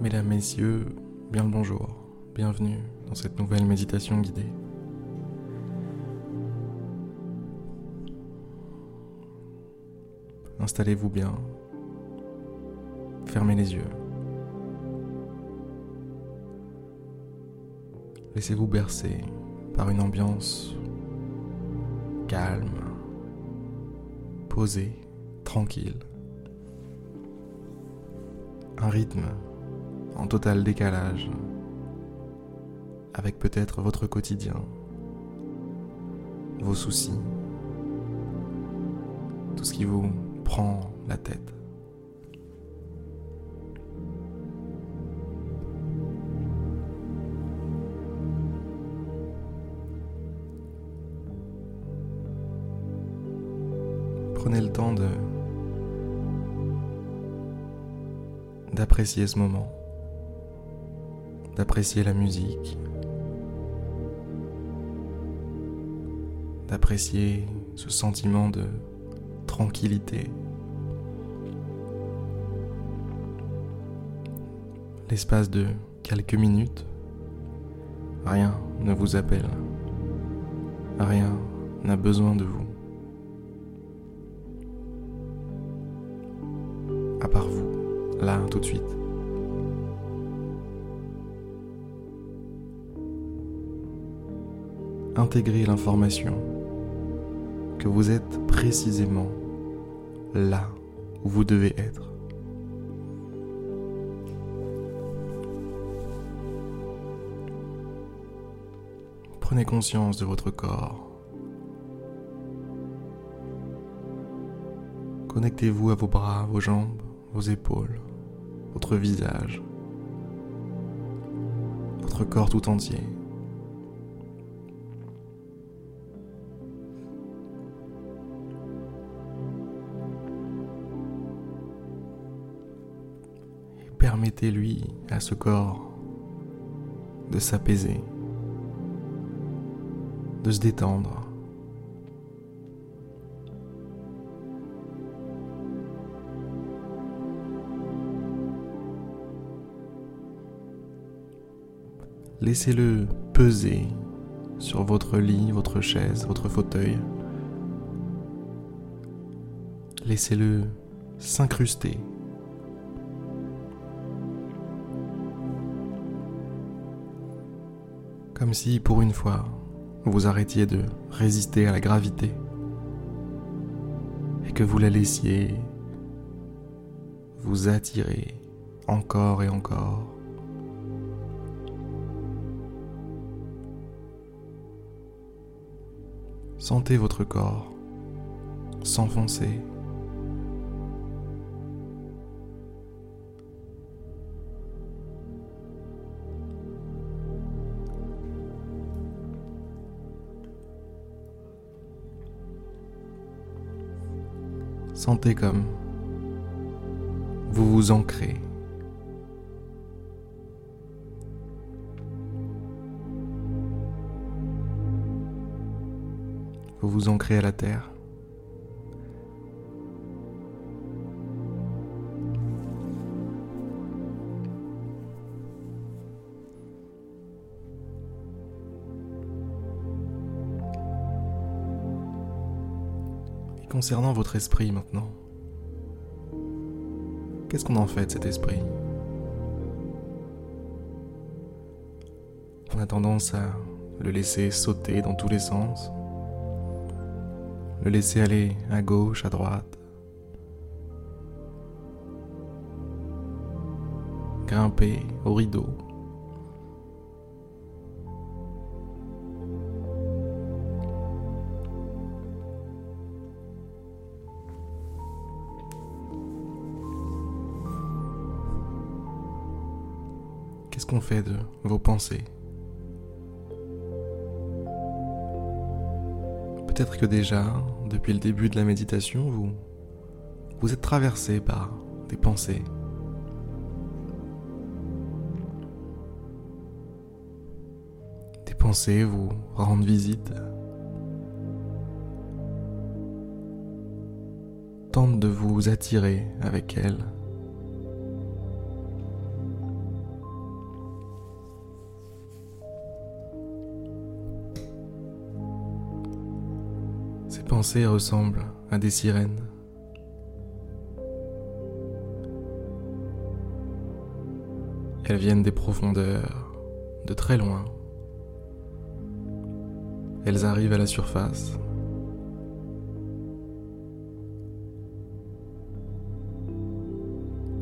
Mesdames, Messieurs, bien le bonjour, bienvenue dans cette nouvelle méditation guidée. Installez-vous bien, fermez les yeux. Laissez-vous bercer par une ambiance calme, posée, tranquille. Un rythme en total décalage avec peut-être votre quotidien, vos soucis, tout ce qui vous prend la tête. Prenez le temps de d'apprécier ce moment, d'apprécier la musique, d'apprécier ce sentiment de tranquillité. L'espace de quelques minutes, rien ne vous appelle, rien n'a besoin de vous. À part vous là, tout de suite. Intégrez l'information que vous êtes précisément là où vous devez être. Prenez conscience de votre corps. Connectez-vous à vos bras, vos jambes, vos épaules, votre visage, votre corps tout entier. Permettez-lui à ce corps de s'apaiser, de se détendre. Laissez-le peser sur votre lit, votre chaise, votre fauteuil. Laissez-le s'incruster. Comme si, pour une fois, vous arrêtiez de résister à la gravité et que vous la laissiez vous attirer encore et encore Sentez votre corps s'enfoncer. Sentez comme vous vous ancrez vous vous ancrez à la terre. Concernant votre esprit maintenant, qu'est-ce qu'on en fait de cet esprit? On a tendance à le laisser sauter dans tous les sens le laisser aller à gauche, à droite. Grimper au rideau. Qu'est-ce qu'on fait de vos pensées Peut-être que déjà, depuis le début de la méditation, vous, vous êtes traversé par des pensées. Des pensées vous rendent visite. Tentent de vous attirer avec elles. Pensées ressemblent à des sirènes. Elles viennent des profondeurs, de très loin. Elles arrivent à la surface.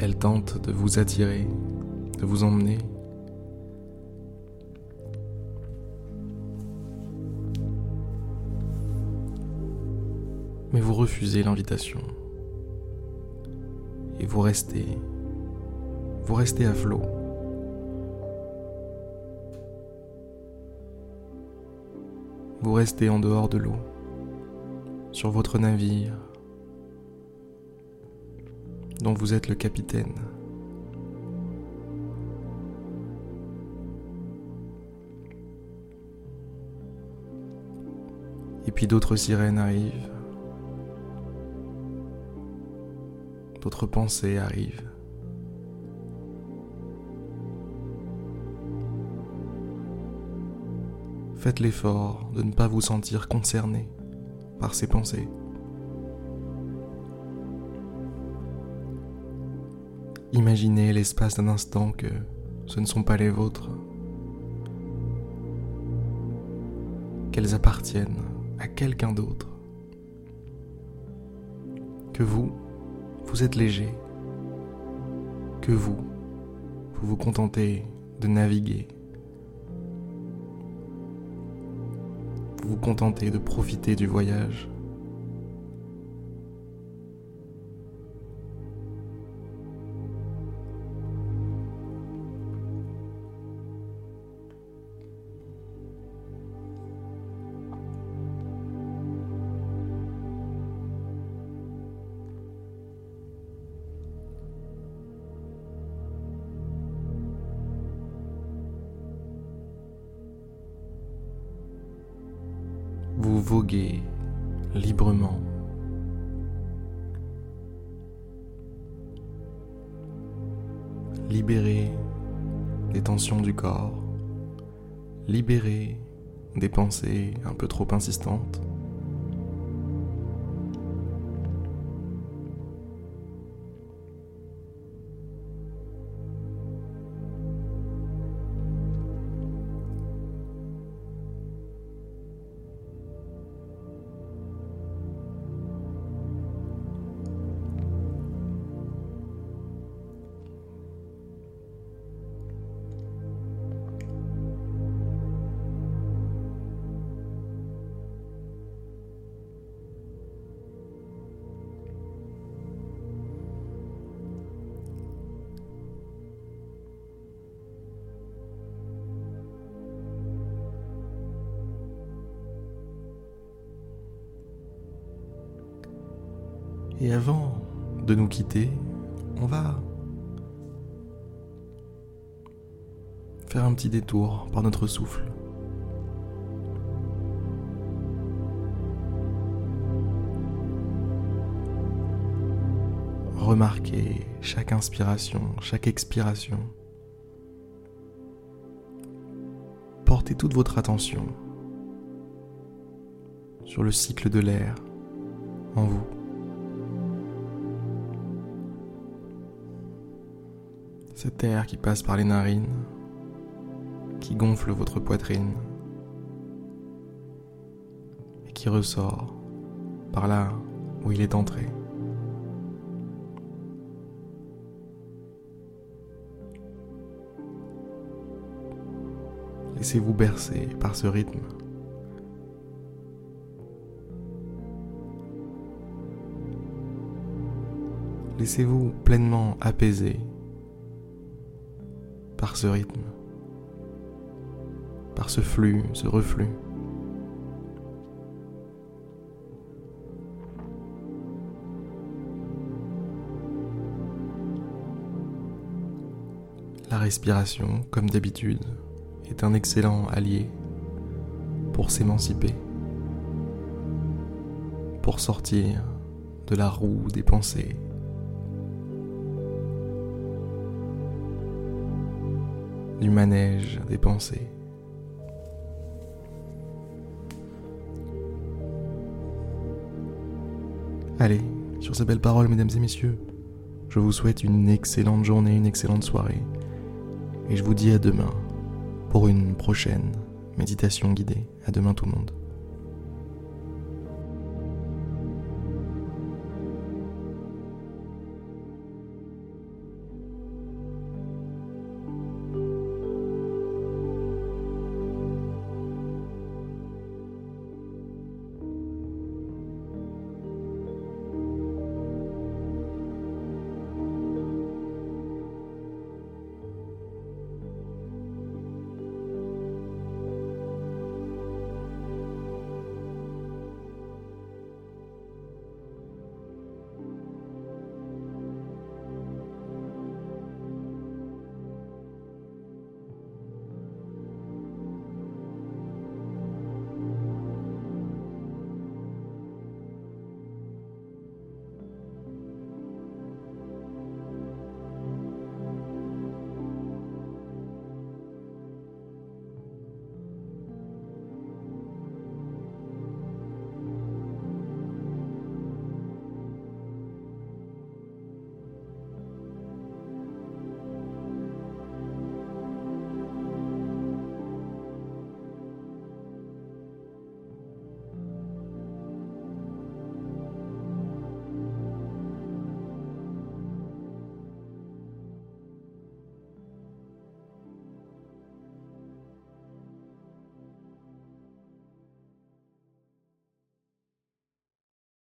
Elles tentent de vous attirer, de vous emmener. Mais vous refusez l'invitation. Et vous restez. Vous restez à flot. vous restez en dehors de l'eau, sur votre navire, dont vous êtes le capitaine. Et puis d'autres sirènes arrivent, d'autres pensées arrivent. Faites l'effort de ne pas vous sentir concerné par ces pensées. Imaginez l'espace d'un instant que ce ne sont pas les vôtres, qu'elles appartiennent à quelqu'un d'autre, que vous, vous êtes léger, que vous, vous vous contentez de naviguer vous contentez de profiter du voyage. Vous voguez librement. Libérez les tensions du corps, libérez des pensées un peu trop insistantes. Et avant de nous quitter, on va faire un petit détour par notre souffle. Remarquez chaque inspiration, chaque expiration. Portez toute votre attention sur le cycle de l'air en vous. Cet air qui passe par les narines, qui gonfle votre poitrine et qui ressort par là où il est entré. Laissez-vous bercer par ce rythme. Laissez-vous pleinement apaiser par ce rythme, par ce flux, ce reflux. La respiration, comme d'habitude, est un excellent allié pour s'émanciper, pour sortir de la roue des pensées du manège des pensées. Allez, sur ces belles paroles, mesdames et messieurs, je vous souhaite une excellente journée, une excellente soirée. Et je vous dis à demain pour une prochaine méditation guidée. À demain tout le monde.